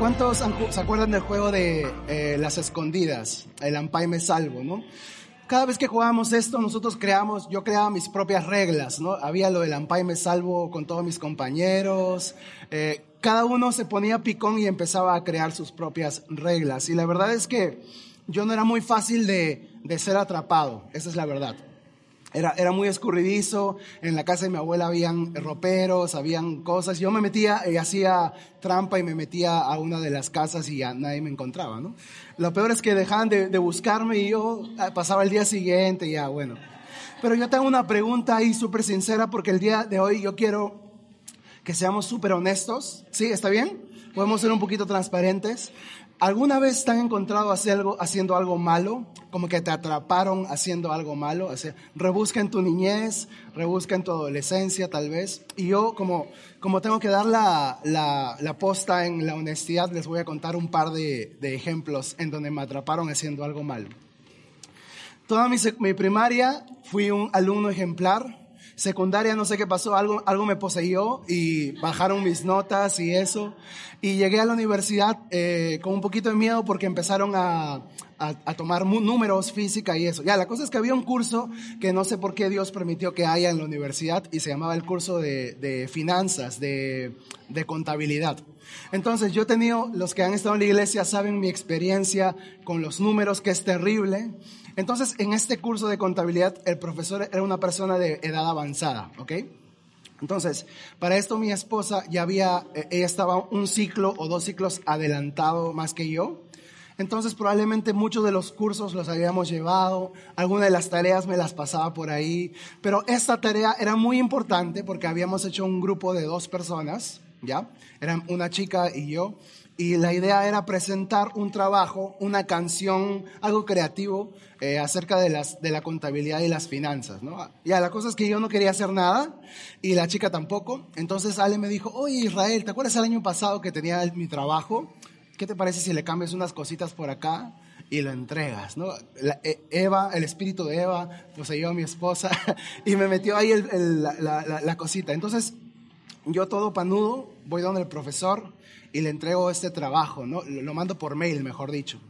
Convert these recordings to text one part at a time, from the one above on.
¿Cuántos se acuerdan del juego de eh, las escondidas? El Ampay me salvo, ¿no? Cada vez que jugábamos esto, nosotros creamos, yo creaba mis propias reglas, ¿no? Había lo del Ampay me salvo con todos mis compañeros. Eh, cada uno se ponía picón y empezaba a crear sus propias reglas. Y la verdad es que yo no era muy fácil de, de ser atrapado, esa es la verdad. Era, era muy escurridizo, en la casa de mi abuela habían roperos, habían cosas. Yo me metía y hacía trampa y me metía a una de las casas y ya nadie me encontraba, ¿no? Lo peor es que dejaban de, de buscarme y yo ah, pasaba el día siguiente y ya, bueno. Pero yo tengo una pregunta ahí súper sincera porque el día de hoy yo quiero que seamos súper honestos. ¿Sí? ¿Está bien? Podemos ser un poquito transparentes. ¿Alguna vez te han encontrado haciendo algo malo? Como que te atraparon haciendo algo malo. rebusca en tu niñez, rebusca en tu adolescencia tal vez. Y yo como, como tengo que dar la, la, la posta en la honestidad, les voy a contar un par de, de ejemplos en donde me atraparon haciendo algo malo. Toda mi, mi primaria fui un alumno ejemplar secundaria no sé qué pasó, algo, algo me poseyó y bajaron mis notas y eso. Y llegué a la universidad eh, con un poquito de miedo porque empezaron a, a, tomar números, física y eso. Ya, la cosa es que había un curso que no sé por qué Dios permitió que haya en la universidad y se llamaba el curso de, de finanzas, de, de contabilidad. Entonces yo he tenido, los que han estado en la iglesia saben mi experiencia con los números, que es terrible. Entonces, en este curso de contabilidad, el profesor era una persona de edad avanzada, ¿ok? Entonces, para esto mi esposa ya había, eh, ella estaba un ciclo o dos ciclos adelantado más que yo. Entonces, probablemente muchos de los cursos los habíamos llevado, algunas de las tareas me las pasaba por ahí, pero esta tarea era muy importante porque habíamos hecho un grupo de dos personas, ¿ya? Eran una chica y yo, y la idea era presentar un trabajo, una canción, algo creativo eh, acerca de, las, de la contabilidad y las finanzas, ¿no? Ya, la cosa es que yo no quería hacer nada y la chica tampoco. Entonces Ale me dijo, oye Israel, ¿te acuerdas el año pasado que tenía mi trabajo? ¿Qué te parece si le cambias unas cositas por acá? y lo entregas, ¿no? E, Eva, el espíritu de Eva, poseyó a mi esposa y me metió ahí la, la, cosita. Entonces, yo todo panudo, voy donde el profesor y le entrego este trabajo, ¿no? Lo mando por mail, mejor dicho.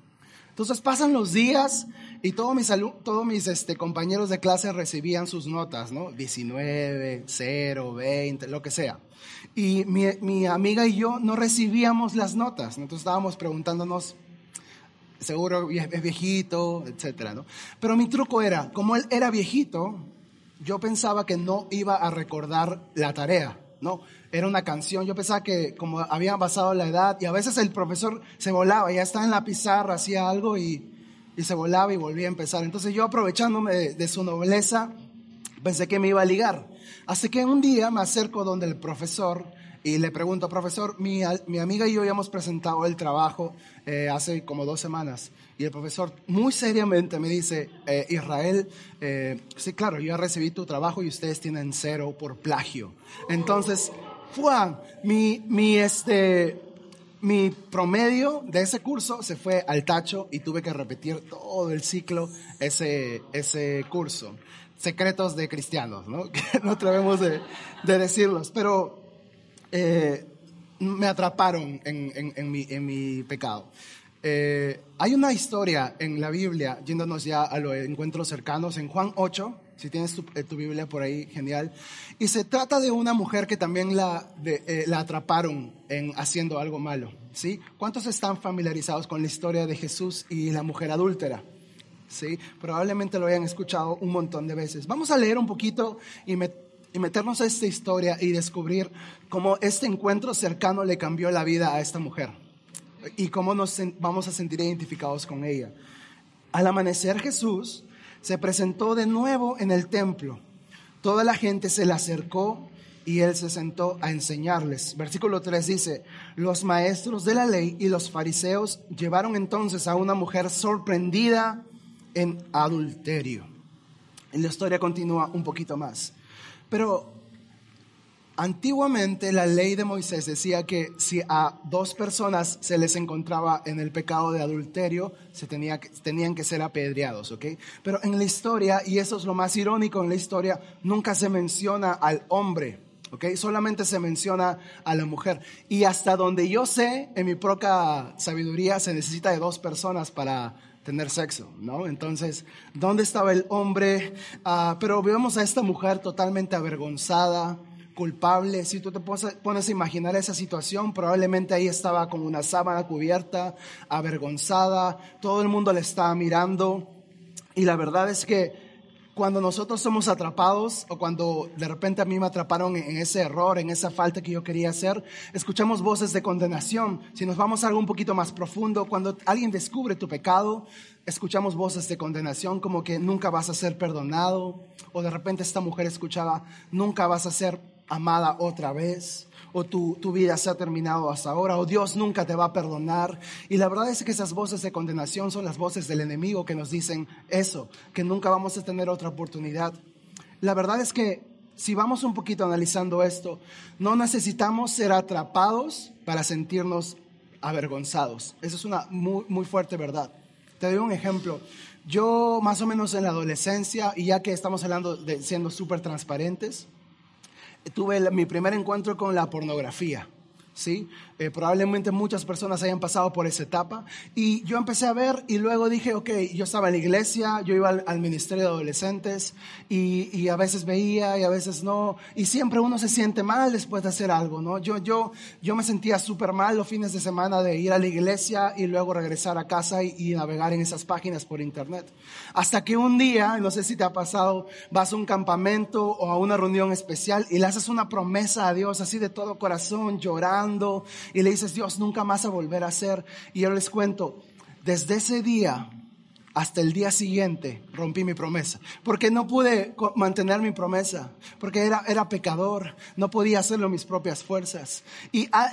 Entonces pasan los días y todos mis, todos mis este, compañeros de clase recibían sus notas, ¿no? 19, 0, 20, lo que sea. Y mi, mi amiga y yo no recibíamos las notas. Entonces estábamos preguntándonos, seguro es viejito, etcétera, ¿no? Pero mi truco era, como él era viejito, yo pensaba que no iba a recordar la tarea, ¿no? era una canción. Yo pensaba que como había pasado la edad y a veces el profesor se volaba, ya estaba en la pizarra, hacía algo y, y se volaba y volvía a empezar. Entonces yo aprovechándome de, su nobleza, pensé que me iba a ligar. Así que un día me acerco donde el profesor y le pregunto, profesor, mi, mi amiga y yo ya hemos presentado el trabajo eh, hace como dos semanas. Y el profesor muy seriamente me dice, eh, Israel, eh, sí, claro, yo ya recibí tu trabajo y ustedes tienen cero por plagio. Entonces, Juan, mi, mi, este, mi promedio de ese curso se fue al tacho y tuve que repetir todo el ciclo ese, ese curso. Secretos de cristianos, ¿no? Que no atrevemos de, de decirlos, pero eh, me atraparon en, en, en, mi, en mi pecado. Eh, hay una historia en la Biblia, yéndonos ya a los encuentros cercanos, en Juan 8, si tienes eh, tu, Biblia por ahí, genial. Y se trata de una mujer que también la, eh, la atraparon en haciendo algo malo. ¿sí? ¿Cuántos están familiarizados con la historia de Jesús y la mujer adúltera? ¿Sí? Probablemente lo hayan escuchado un montón de veces. Vamos a leer un poquito y, y meternos a esta historia y descubrir cómo este encuentro cercano le cambió la vida a esta mujer y cómo nos vamos a sentir identificados con ella. Al amanecer Jesús se presentó de nuevo en el templo. Toda la gente se le acercó y él se sentó a enseñarles. Versículo 3 dice, los maestros de la ley y los fariseos llevaron entonces a una mujer sorprendida en adulterio. Y la historia continúa un poquito más. Pero Antiguamente la ley de Moisés decía que si a dos personas se les encontraba en el pecado de adulterio, se tenía tenían que ser apedreados, ¿ok? Pero en la historia, y eso es lo más irónico en la historia, nunca se menciona al hombre, ¿ok? Solamente se menciona a la mujer. Y hasta donde yo sé, en mi propia sabiduría, se necesita de dos personas para tener sexo, ¿no? Entonces, ¿dónde estaba el hombre? Ah, pero vemos a esta mujer totalmente avergonzada, culpable. Si tú te pones a imaginar esa situación, probablemente ahí estaba con una sábana cubierta, avergonzada, todo el mundo le estaba mirando. Y la verdad es que cuando nosotros somos atrapados o cuando de repente a mí me atraparon en ese error, en esa falta que yo quería hacer, escuchamos voces de condenación. Si nos vamos a algo un poquito más profundo, cuando alguien descubre tu pecado, escuchamos voces de condenación como que nunca vas a ser perdonado o de repente esta mujer escuchaba, nunca vas a ser amada otra vez o tu, vida se ha terminado hasta ahora, o Dios nunca te va a perdonar. Y la verdad es que esas voces de condenación son las voces del enemigo que nos dicen eso, que nunca vamos a tener otra oportunidad. La verdad es que si vamos un poquito analizando esto, no necesitamos ser atrapados para sentirnos avergonzados. Eso es una muy, muy fuerte verdad. Te doy un ejemplo. Yo más o menos en la adolescencia, y ya que estamos hablando de siendo súper transparentes, tuve mi primer encuentro con la pornografía. ¿Sí? Eh, probablemente muchas personas hayan pasado por esa etapa. Y yo empecé a ver y luego dije, ok, yo estaba en la iglesia, yo iba al, ministerio de adolescentes y, a veces veía y a veces no. Y siempre uno se siente mal después de hacer algo, ¿no? Yo, yo, yo me sentía súper mal los fines de semana de ir a la iglesia y luego regresar a casa y, y navegar en esas páginas por internet. Hasta que un día, no sé si te ha pasado, vas a un campamento o a una reunión especial y le haces una promesa a Dios así de todo corazón, llorando y le dices, Dios, nunca más a volver a hacer. Y yo les cuento, desde ese día hasta el día siguiente rompí mi promesa, porque no pude mantener mi promesa, porque era, era pecador, no podía hacerlo mis propias fuerzas. Y, ah,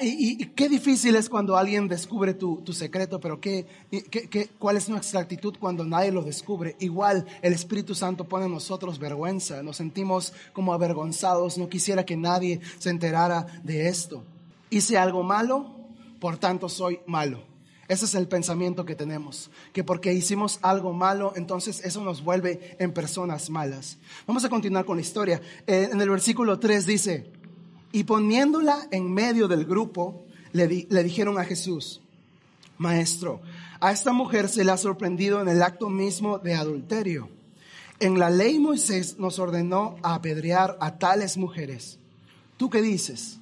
qué difícil es cuando alguien descubre tu, secreto, pero qué, qué, cuál es nuestra actitud cuando nadie lo descubre. Igual el Espíritu Santo pone en nosotros vergüenza, nos sentimos como avergonzados, no quisiera que nadie se enterara de esto. Hice algo malo, por tanto soy malo. Ese es el pensamiento que tenemos, que porque hicimos algo malo, entonces eso nos vuelve en personas malas. Vamos a continuar con la historia. Eh, en el versículo 3 dice, y poniéndola en medio del grupo, le, dijeron a Jesús, Maestro, a esta mujer se le ha sorprendido en el acto mismo de adulterio. En la ley Moisés nos ordenó apedrear a tales mujeres. ¿Tú qué dices?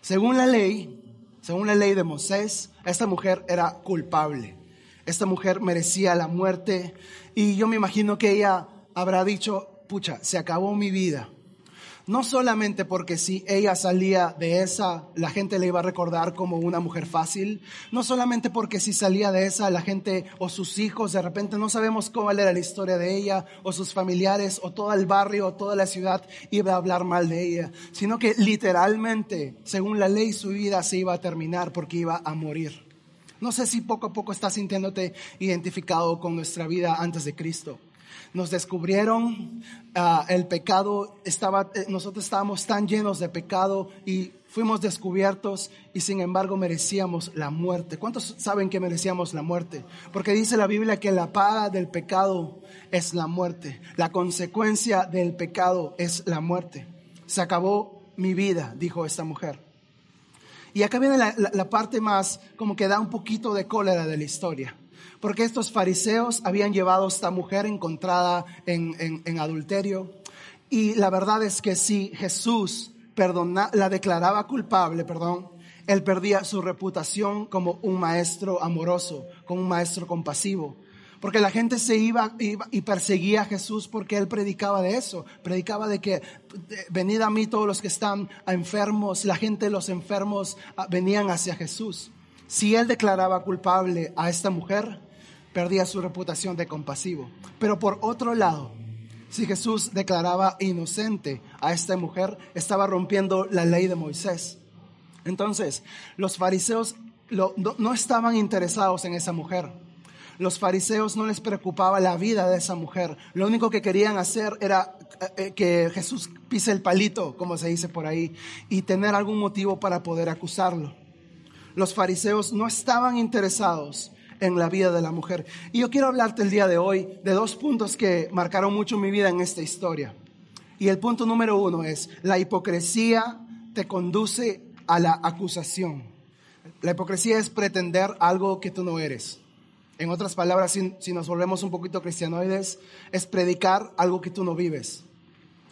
Según la ley, según la ley de Moisés, esta mujer era culpable. Esta mujer merecía la muerte y yo me imagino que ella habrá dicho, pucha, se acabó mi vida no solamente porque si ella salía de esa, la gente le iba a recordar como una mujer fácil, no solamente porque si salía de esa, la gente o sus hijos, de repente no sabemos cómo era la historia de ella, o sus familiares, o todo el barrio, o toda la ciudad iba a hablar mal de ella, sino que literalmente, según la ley, su vida se iba a terminar porque iba a morir. No sé si poco a poco estás sintiéndote identificado con nuestra vida antes de Cristo nos descubrieron ah, el pecado, estaba, eh, nosotros estábamos tan llenos de pecado y fuimos descubiertos y sin embargo merecíamos la muerte. ¿Cuántos saben que merecíamos la muerte? Porque dice la Biblia que la paga del pecado es la muerte, la consecuencia del pecado es la muerte. Se acabó mi vida, dijo esta mujer. Y acá viene la parte más como que da un poquito de cólera de la historia porque estos fariseos habían llevado a esta mujer encontrada en, adulterio. Y la verdad es que si Jesús perdona, la declaraba culpable, perdón, él perdía su reputación como un maestro amoroso, como un maestro compasivo. Porque la gente se iba, y perseguía a Jesús porque él predicaba de eso. Predicaba de que venid a mí todos los que están enfermos. La gente los enfermos ah, venían hacia Jesús. Si él declaraba culpable a esta mujer, perdía su reputación de compasivo. Pero por otro lado, si Jesús declaraba inocente a esta mujer, estaba rompiendo la ley de Moisés. Entonces, los fariseos no, estaban interesados en esa mujer. Los fariseos no les preocupaba la vida de esa mujer. Lo único que querían hacer era eh, eh, que Jesús pise el palito, como se dice por ahí, y tener algún motivo para poder acusarlo. Los fariseos no estaban interesados en la vida de la mujer. Y yo quiero hablarte el día de hoy de dos puntos que marcaron mucho mi vida en esta historia. Y el punto número uno es, la hipocresía te conduce a la acusación. La hipocresía es pretender algo que tú no eres. En otras palabras, si, nos volvemos un poquito cristianoides, es predicar algo que tú no vives.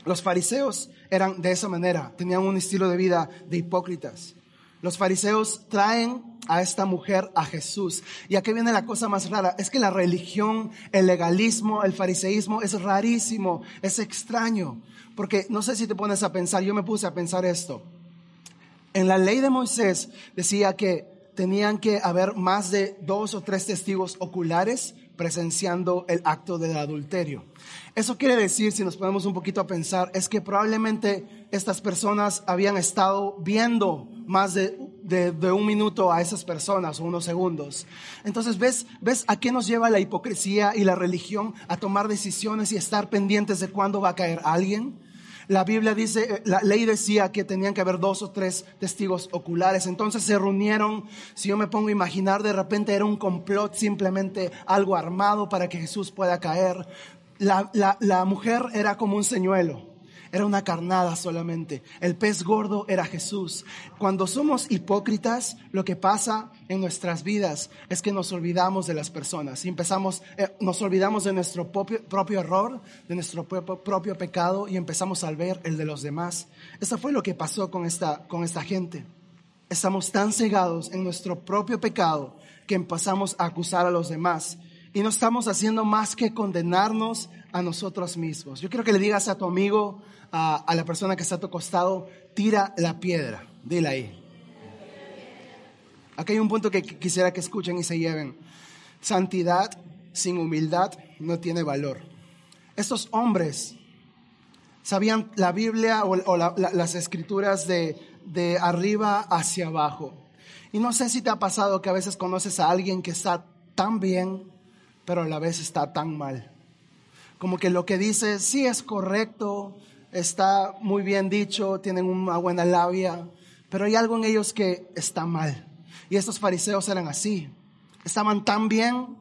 Los fariseos eran de esa manera, tenían un estilo de vida de hipócritas. Los fariseos traen a esta mujer a Jesús. Y aquí viene la cosa más rara, es que la religión, el legalismo, el fariseísmo es rarísimo, es extraño. Porque no sé si te pones a pensar, yo me puse a pensar esto. En la ley de Moisés decía que tenían que haber más de dos o tres testigos oculares presenciando el acto del adulterio. Eso quiere decir, si nos ponemos un poquito a pensar, es que probablemente estas personas habían estado viendo más de, un minuto a esas personas o unos segundos. Entonces, ¿ves, ¿ves a qué nos lleva la hipocresía y la religión a tomar decisiones y estar pendientes de cuándo va a caer alguien? La Biblia dice, eh, la ley decía que tenían que haber dos o tres testigos oculares. Entonces se reunieron, si yo me pongo a imaginar, de repente era un complot, simplemente algo armado para que Jesús pueda caer. La, la mujer era como un señuelo era una carnada solamente. El pez gordo era Jesús. Cuando somos hipócritas, lo que pasa en nuestras vidas es que nos olvidamos de las personas y empezamos, eh, nos olvidamos de nuestro propio, propio, error, de nuestro propio, propio, pecado y empezamos a ver el de los demás. Eso fue lo que pasó con esta, con esta gente. Estamos tan cegados en nuestro propio pecado que empezamos a acusar a los demás y no estamos haciendo más que condenarnos a nosotros mismos. Yo quiero que le digas a tu amigo, a, la persona que está a tu costado, tira la piedra. Dile ahí. Aquí hay un punto que quisiera que escuchen y se lleven. Santidad sin humildad no tiene valor. Estos hombres sabían la Biblia o, las escrituras de, de arriba hacia abajo. Y no sé si te ha pasado que a veces conoces a alguien que está tan bien, pero a la vez está tan mal. Como que lo que dice sí es correcto, está muy bien dicho, tienen una buena labia, pero hay algo en ellos que está mal. Y estos fariseos eran así. Estaban tan bien,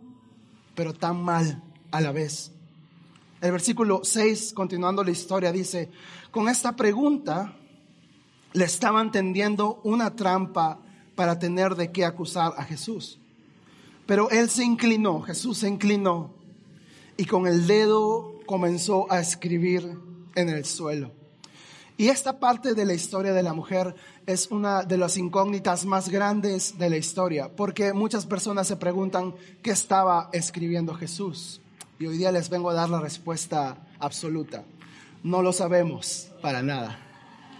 pero tan mal a la vez. El versículo 6, continuando la historia, dice, con esta pregunta le estaban tendiendo una trampa para tener de qué acusar a Jesús. Pero él se inclinó, Jesús se inclinó y con el dedo comenzó a escribir en el suelo. Y esta parte de la historia de la mujer es una de las incógnitas más grandes de la historia, porque muchas personas se preguntan qué estaba escribiendo Jesús. Y hoy día les vengo a dar la respuesta absoluta. No lo sabemos para nada.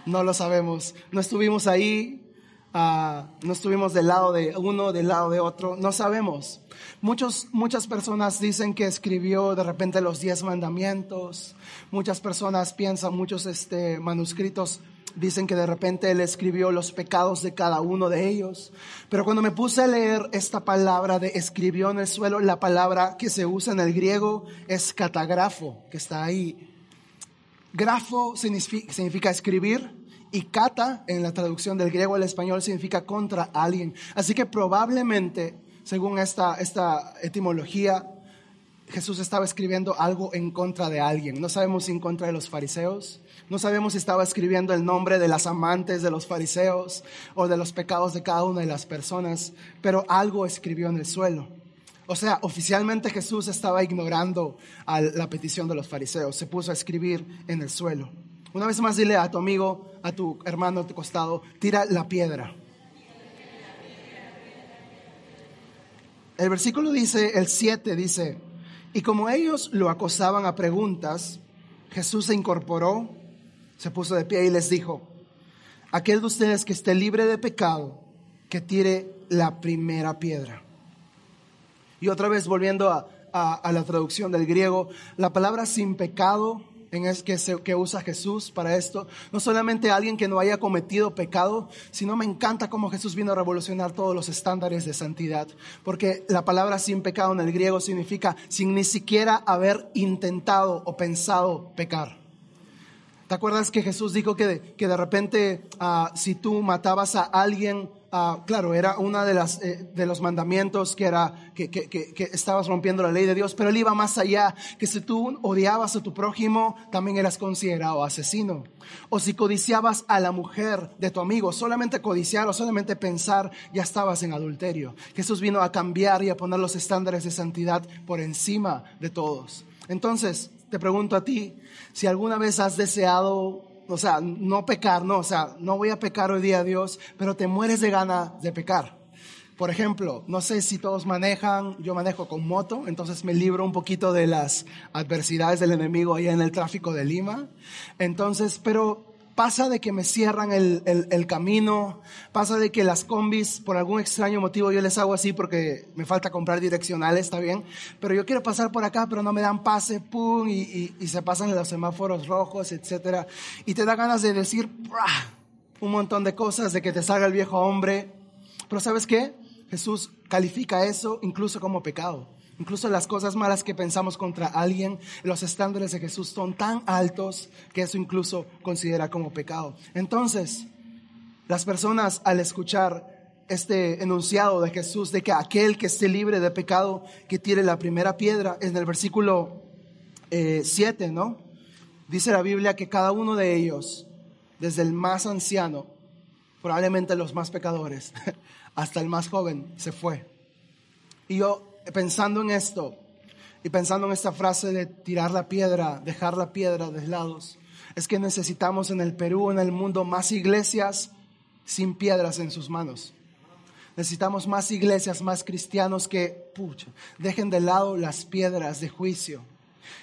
No lo sabemos. No estuvimos ahí, Ah, no estuvimos del lado de uno, del lado de otro, no sabemos. Muchos, muchas personas dicen que escribió de repente los diez mandamientos, muchas personas piensan, muchos este, manuscritos dicen que de repente él escribió los pecados de cada uno de ellos. Pero cuando me puse a leer esta palabra de escribió en el suelo, la palabra que se usa en el griego es catagrafo, que está ahí. Grafo significa escribir y kata en la traducción del griego al español significa contra alguien. Así que probablemente, según esta, esta etimología, Jesús estaba escribiendo algo en contra de alguien. No sabemos si en contra de los fariseos, no sabemos si estaba escribiendo el nombre de las amantes de los fariseos o de los pecados de cada una de las personas, pero algo escribió en el suelo. O sea, oficialmente Jesús estaba ignorando la petición de los fariseos, se puso a escribir en el suelo. Una vez más dile a tu amigo, a tu hermano a tu costado, tira la piedra. El versículo dice, el 7 dice, y como ellos lo acosaban a preguntas, Jesús se incorporó, se puso de pie y les dijo, aquel de ustedes que esté libre de pecado, que tire la primera piedra. Y otra vez volviendo a, a la traducción del griego, la palabra sin pecado en es que, que usa Jesús para esto. No solamente alguien que no haya cometido pecado, sino me encanta cómo Jesús vino a revolucionar todos los estándares de santidad. Porque la palabra sin pecado en el griego significa sin ni siquiera haber intentado o pensado pecar. ¿Te acuerdas que Jesús dijo que de, que de repente ah, si tú matabas a alguien ah, claro, era una de eh, de los mandamientos que era que, que, que, estabas rompiendo la ley de Dios, pero él iba más allá, que si tú odiabas a tu prójimo, también eras considerado asesino. O si codiciabas a la mujer de tu amigo, solamente codiciar o solamente pensar, ya estabas en adulterio. Jesús vino a cambiar y a poner los estándares de santidad por encima de todos. Entonces, te pregunto a ti, si alguna vez has deseado o sea, no pecar, no, o sea, no voy a pecar hoy día Dios, pero te mueres de gana de pecar. Por ejemplo, no sé si todos manejan, yo manejo con moto, entonces me libro un poquito de las adversidades del enemigo allá en el tráfico de Lima. Entonces, pero pasa de que me cierran el, el, camino, pasa de que las combis, por algún extraño motivo, yo les hago así porque me falta comprar direccionales, está bien, pero yo quiero pasar por acá, pero no me dan pase, pum, y, y, se pasan los semáforos rojos, etcétera, y te da ganas de decir un montón de cosas, de que te salga el viejo hombre, pero ¿sabes qué? Jesús califica eso incluso como pecado. Incluso las cosas malas que pensamos contra alguien, los estándares de Jesús son tan altos que eso incluso considera como pecado. Entonces, las personas al escuchar este enunciado de Jesús de que aquel que esté libre de pecado, que tire la primera piedra, en el versículo 7, eh, ¿no? Dice la Biblia que cada uno de ellos, desde el más anciano, probablemente los más pecadores, hasta el más joven, se fue. Y yo pensando en esto y pensando en esta frase de tirar la piedra, dejar la piedra de lados, es que necesitamos en el Perú, en el mundo, más iglesias sin piedras en sus manos. Necesitamos más iglesias, más cristianos que pucha, dejen de lado las piedras de juicio.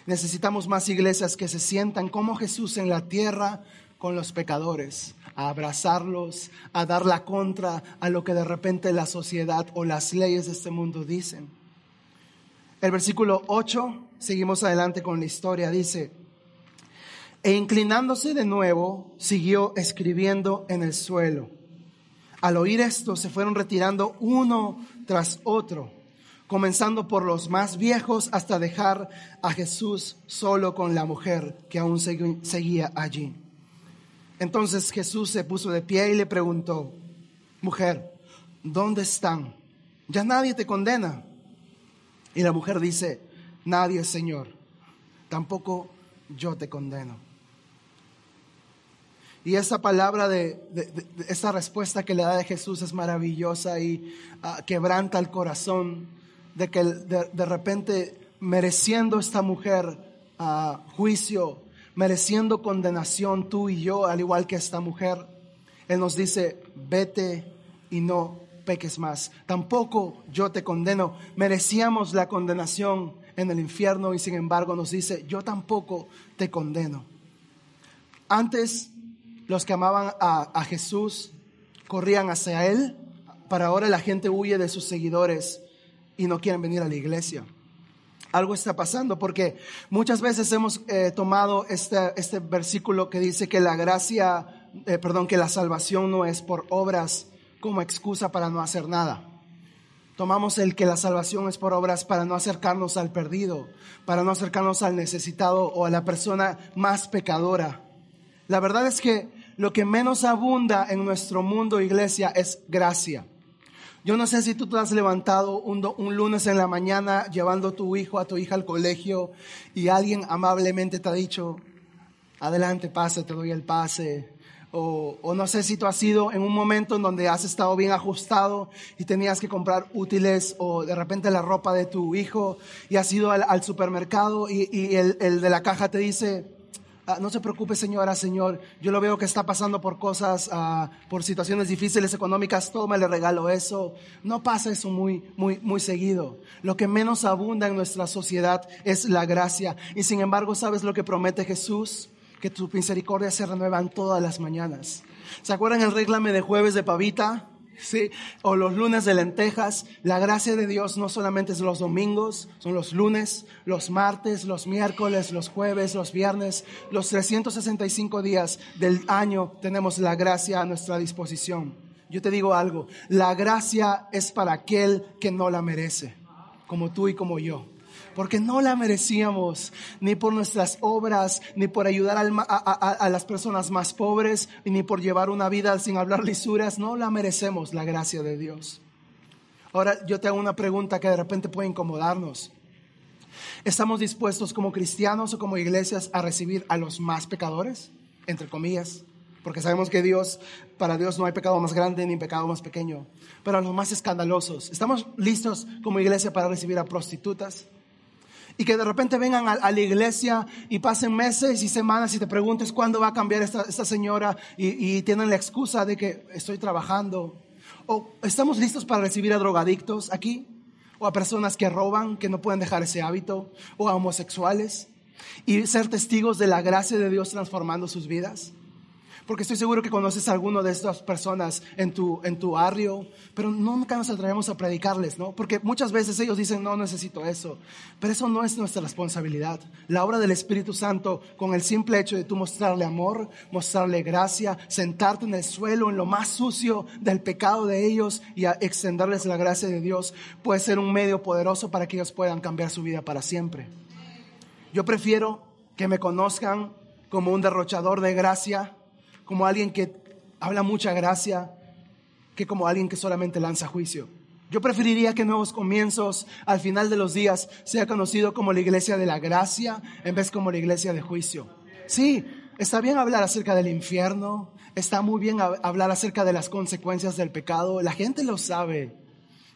Necesitamos más iglesias que se sientan como Jesús en la tierra con los pecadores, a abrazarlos, a dar la contra a lo que de repente la sociedad o las leyes de este mundo dicen. El versículo 8, seguimos adelante con la historia, dice, e inclinándose de nuevo, siguió escribiendo en el suelo. Al oír esto, se fueron retirando uno tras otro, comenzando por los más viejos hasta dejar a Jesús solo con la mujer que aún seguía allí. Entonces Jesús se puso de pie y le preguntó, mujer, ¿dónde están? Ya nadie te condena. Y la mujer dice, nadie, Señor, tampoco yo te condeno. Y esa palabra de, esa respuesta que le da de Jesús es maravillosa y ah, quebranta el corazón de que de, repente mereciendo esta mujer uh, juicio, mereciendo condenación tú y yo, al igual que esta mujer, Él nos dice, vete y no peques más. Tampoco yo te condeno. Merecíamos la condenación en el infierno y sin embargo nos dice, yo tampoco te condeno. Antes los que amaban a, Jesús corrían hacia Él, para ahora la gente huye de sus seguidores y no quieren venir a la iglesia. Algo está pasando porque muchas veces hemos eh, tomado este, este versículo que dice que la gracia, eh, perdón, que la salvación no es por obras, como excusa para no hacer nada. Tomamos el que la salvación es por obras para no acercarnos al perdido, para no acercarnos al necesitado o a la persona más pecadora. La verdad es que lo que menos abunda en nuestro mundo, iglesia, es gracia. Yo no sé si tú te has levantado un, un, lunes en la mañana llevando a tu hijo, a tu hija al colegio y alguien amablemente te ha dicho, adelante, pase, te doy el pase, o, no sé si tú has sido en un momento en donde has estado bien ajustado y tenías que comprar útiles o de repente la ropa de tu hijo y has ido al, supermercado y, el, de la caja te dice, ah, no se preocupe señora, señor, yo lo veo que está pasando por cosas, ah, por situaciones difíciles económicas, toma, le regalo eso. No pasa eso muy, muy, muy seguido. Lo que menos abunda en nuestra sociedad es la gracia. Y sin embargo, ¿sabes lo que promete Jesús? Que tu misericordia se renuevan todas las mañanas. ¿Se acuerdan el réglame de jueves de pavita? Sí, o los lunes de lentejas. La gracia de Dios no solamente es los domingos, son los lunes, los martes, los miércoles, los jueves, los viernes, los 365 días del año tenemos la gracia a nuestra disposición. Yo te digo algo, la gracia es para aquel que no la merece, como tú y como yo. Porque no la merecíamos, ni por nuestras obras, ni por ayudar a, las personas más pobres, ni por llevar una vida sin hablar lisuras, no la merecemos, la gracia de Dios. Ahora yo te hago una pregunta que de repente puede incomodarnos. ¿Estamos dispuestos como cristianos o como iglesias a recibir a los más pecadores? Entre comillas. Porque sabemos que Dios, para Dios no hay pecado más grande ni pecado más pequeño. Pero a los más escandalosos. ¿Estamos listos como iglesia para recibir a prostitutas? Y que de repente vengan a, la iglesia y pasen meses y semanas y te preguntes cuándo va a cambiar esta, señora y, y tienen la excusa de que estoy trabajando. ¿O estamos listos para recibir a drogadictos aquí? ¿O a personas que roban, que no pueden dejar ese hábito? ¿O a homosexuales? Y ser testigos de la gracia de Dios transformando sus vidas. Porque estoy seguro que conoces a alguno de estas personas en tu, en tu barrio, pero nunca nos atrevemos a predicarles, ¿no? Porque muchas veces ellos dicen, no necesito eso. Pero eso no es nuestra responsabilidad. La obra del Espíritu Santo, con el simple hecho de tú mostrarle amor, mostrarle gracia, sentarte en el suelo, en lo más sucio del pecado de ellos y extenderles la gracia de Dios, puede ser un medio poderoso para que ellos puedan cambiar su vida para siempre. Yo prefiero que me conozcan como un derrochador de gracia como alguien que habla mucha gracia que como alguien que solamente lanza juicio. Yo preferiría que Nuevos Comienzos al final de los días sea conocido como la iglesia de la gracia en vez como la iglesia de juicio. Sí, está bien hablar acerca del infierno, está muy bien hablar acerca de las consecuencias del pecado, la gente lo sabe.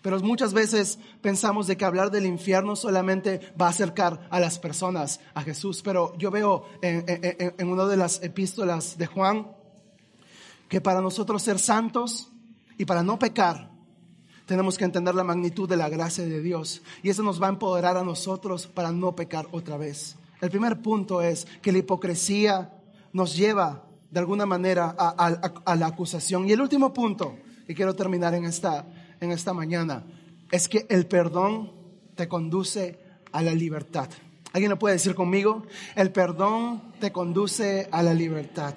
Pero muchas veces pensamos de que hablar del infierno solamente va a acercar a las personas a Jesús. Pero yo veo en, en una de las epístolas de Juan que para nosotros ser santos y para no pecar, tenemos que entender la magnitud de la gracia de Dios. Y eso nos va a empoderar a nosotros para no pecar otra vez. El primer punto es que la hipocresía nos lleva de alguna manera a, la acusación. Y el último punto, y quiero terminar en esta, en esta mañana, es que el perdón te conduce a la libertad. ¿Alguien lo puede decir conmigo? El perdón te conduce a la libertad.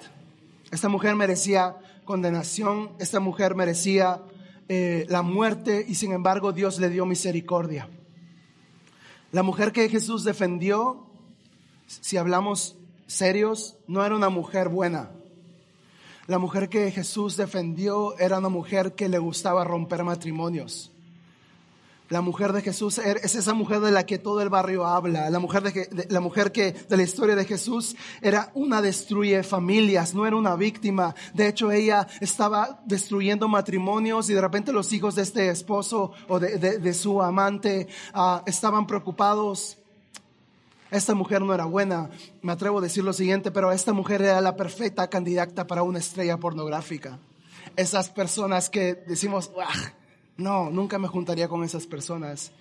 Esta mujer merecía condenación, esta mujer merecía eh, la muerte y sin embargo Dios le dio misericordia. La mujer que Jesús defendió, si hablamos serios, no era una mujer buena. La mujer que Jesús defendió era una mujer que le gustaba romper matrimonios. La mujer de Jesús er, es esa mujer de la que todo el barrio habla. La mujer, de, la mujer que de la historia de Jesús era una destruye familias, no era una víctima. De hecho, ella estaba destruyendo matrimonios y de repente los hijos de este esposo o de, su amante ah, estaban preocupados. Esta mujer no era buena, me atrevo a decir lo siguiente, pero esta mujer era la perfecta candidata para una estrella pornográfica. Esas personas que decimos, no, nunca me juntaría con esas personas.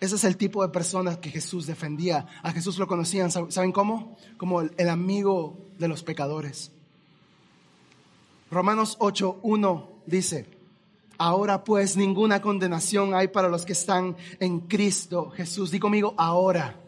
Ese es el tipo de personas que Jesús defendía. A Jesús lo conocían, ¿saben cómo? Como el, amigo de los pecadores. Romanos 8.1 dice, ahora pues ninguna condenación hay para los que están en Cristo Jesús. Di conmigo, ahora.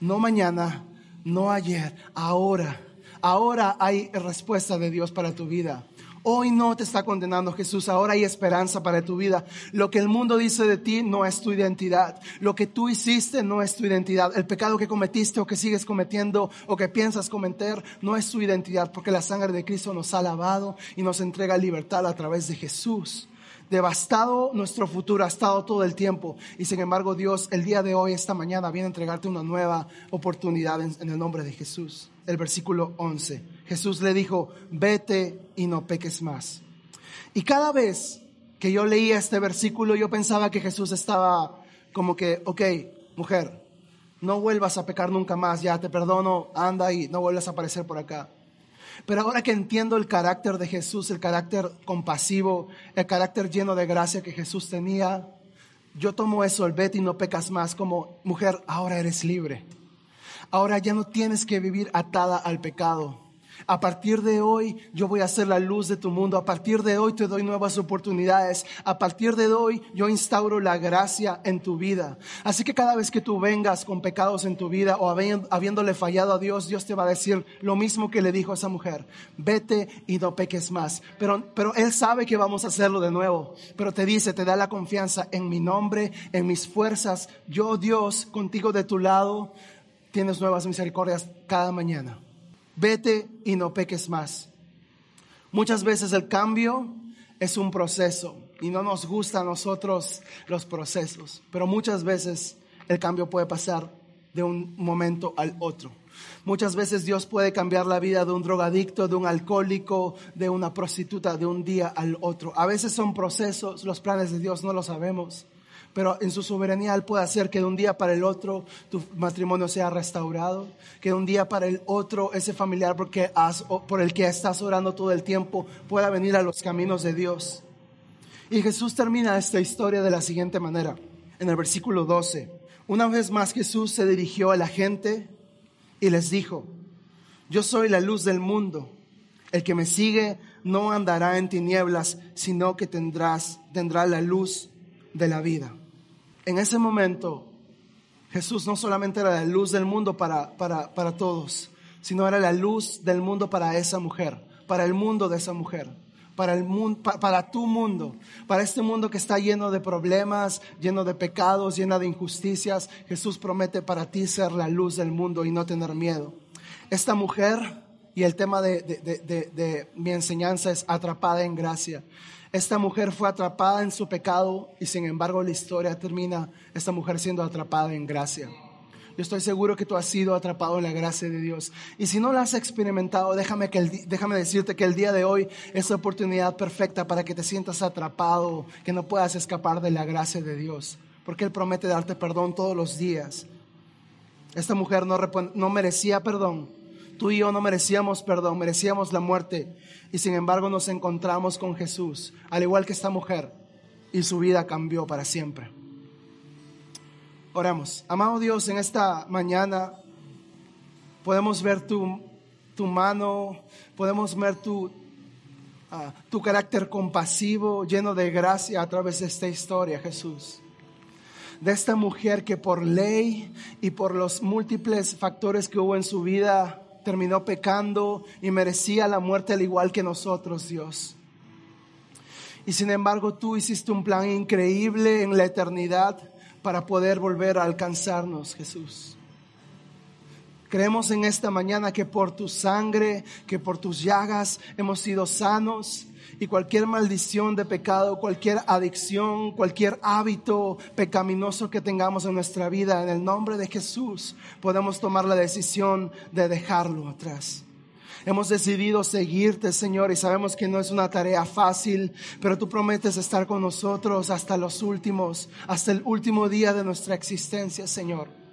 No mañana, no ayer, ahora. Ahora hay respuesta de Dios para tu vida. Hoy no te está condenando Jesús, ahora hay esperanza para tu vida. Lo que el mundo dice de ti no es tu identidad. Lo que tú hiciste no es tu identidad. El pecado que cometiste o que sigues cometiendo o que piensas cometer no es tu identidad porque la sangre de Cristo nos ha lavado y nos entrega libertad a través de Jesús. Devastado nuestro futuro ha estado todo el tiempo y sin embargo Dios el día de hoy, esta mañana, viene a entregarte una nueva oportunidad en, en el nombre de Jesús. El versículo 11. Jesús le dijo, vete y no peques más. Y cada vez que yo leía este versículo, yo pensaba que Jesús estaba como que, ok, mujer, no vuelvas a pecar nunca más, ya te perdono, anda y no vuelvas a aparecer por acá. Pero ahora que entiendo el carácter de Jesús, el carácter compasivo, el carácter lleno de gracia que Jesús tenía, yo tomo eso, el vete y no pecas más, como mujer, ahora eres libre. Ahora ya no tienes que vivir atada al pecado. A partir de hoy yo voy a ser la luz de tu mundo. A partir de hoy te doy nuevas oportunidades. A partir de hoy yo instauro la gracia en tu vida. Así que cada vez que tú vengas con pecados en tu vida o habiéndole fallado a Dios, Dios te va a decir lo mismo que le dijo a esa mujer. Vete y no peques más. Pero, pero Él sabe que vamos a hacerlo de nuevo. Pero te dice, te da la confianza en mi nombre, en mis fuerzas. Yo Dios, contigo de tu lado, tienes nuevas misericordias cada mañana vete y no peques más. Muchas veces el cambio es un proceso y no nos gustan a nosotros los procesos, pero muchas veces el cambio puede pasar de un momento al otro. Muchas veces Dios puede cambiar la vida de un drogadicto, de un alcohólico, de una prostituta, de un día al otro. A veces son procesos, los planes de Dios no lo sabemos pero en su soberanía Él puede hacer que de un día para el otro tu matrimonio sea restaurado, que de un día para el otro ese familiar porque por el que estás orando todo el tiempo pueda venir a los caminos de Dios. Y Jesús termina esta historia de la siguiente manera, en el versículo 12. Una vez más Jesús se dirigió a la gente y les dijo, yo soy la luz del mundo. El que me sigue no andará en tinieblas, sino que tendrás, tendrá la luz de la vida en ese momento Jesús no solamente era la luz del mundo para, para, para todos, sino era la luz del mundo para esa mujer, para el mundo de esa mujer, para, el mundo, para, tu mundo, para este mundo que está lleno de problemas, lleno de pecados, lleno de injusticias. Jesús promete para ti ser la luz del mundo y no tener miedo. Esta mujer, y el tema de, de, de mi enseñanza es atrapada en gracia. Esta mujer fue atrapada en su pecado y sin embargo la historia termina esta mujer siendo atrapada en gracia. Yo estoy seguro que tú has sido atrapado en la gracia de Dios. Y si no la has experimentado, déjame, que déjame decirte que el día de hoy es la oportunidad perfecta para que te sientas atrapado, que no puedas escapar de la gracia de Dios. Porque Él promete darte perdón todos los días. Esta mujer no, no merecía perdón. Tú y yo no merecíamos perdón, merecíamos la muerte y sin embargo nos encontramos con Jesús, al igual que esta mujer, y su vida cambió para siempre. Oramos. Amado Dios, en esta mañana podemos ver tu, tu mano, podemos ver tu, ah, tu carácter compasivo, lleno de gracia a través de esta historia, Jesús. De esta mujer que por ley y por los múltiples factores que hubo en su vida, terminó pecando y merecía la muerte al igual que nosotros, Dios. Y sin embargo tú hiciste un plan increíble en la eternidad para poder volver a alcanzarnos, Jesús. Creemos en esta mañana que por tu sangre, que por tus llagas hemos sido sanos y cualquier maldición de pecado, cualquier adicción, cualquier hábito pecaminoso que tengamos en nuestra vida, en el nombre de Jesús podemos tomar la decisión de dejarlo atrás. Hemos decidido seguirte, Señor, y sabemos que no es una tarea fácil, pero tú prometes estar con nosotros hasta los últimos, hasta el último día de nuestra existencia, Señor.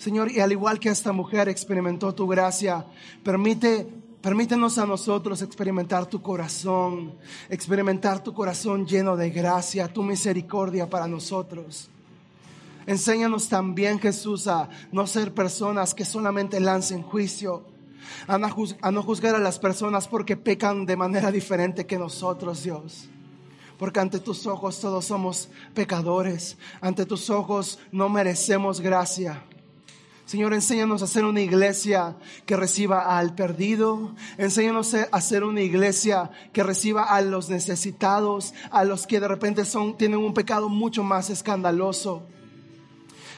Señor, y al igual que esta mujer experimentó tu gracia, permite Permítenos a nosotros experimentar tu corazón, experimentar tu corazón lleno de gracia, tu misericordia para nosotros. Enséñanos también, Jesús, a no ser personas que solamente lancen juicio, a no, juzgar a las personas porque pecan de manera diferente que nosotros, Dios. Porque ante tus ojos todos somos pecadores, ante tus ojos no merecemos gracia. Señor, enséñanos a ser una iglesia que reciba al perdido. Enséñanos a ser una iglesia que reciba a los necesitados, a los que de repente son, tienen un pecado mucho más escandaloso.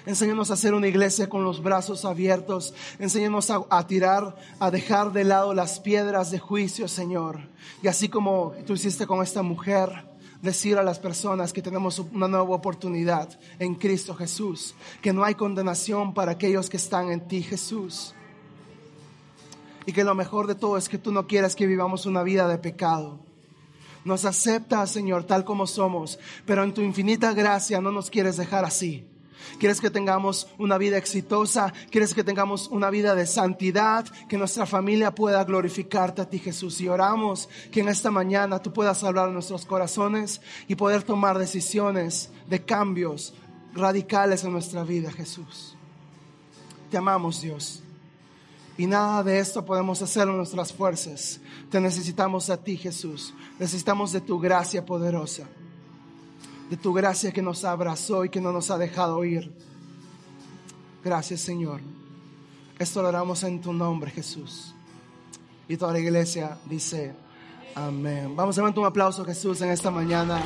Enséñanos a ser una iglesia con los brazos abiertos. Enséñanos a, a, tirar, a dejar de lado las piedras de juicio, Señor. Y así como tú hiciste con esta mujer, decir a las personas que tenemos una nueva oportunidad en Cristo Jesús, que no hay condenación para aquellos que están en ti, Jesús. Y que lo mejor de todo es que tú no quieras que vivamos una vida de pecado. Nos aceptas, Señor, tal como somos, pero en tu infinita gracia no nos quieres dejar así. Quieres que tengamos una vida exitosa, quieres que tengamos una vida de santidad, que nuestra familia pueda glorificarte a ti Jesús. Y oramos que en esta mañana tú puedas hablar nuestros corazones y poder tomar decisiones de cambios radicales en nuestra vida Jesús. Te amamos Dios Y nada de esto podemos hacer en nuestras fuerzas. Te necesitamos a ti, Jesús. Necesitamos de tu gracia poderosa. De tu gracia que nos abrazó y que no nos ha dejado ir. Gracias, Señor. Esto lo oramos en tu nombre, Jesús. Y toda la iglesia dice, amén. Vamos a dar un aplauso Jesús en esta mañana.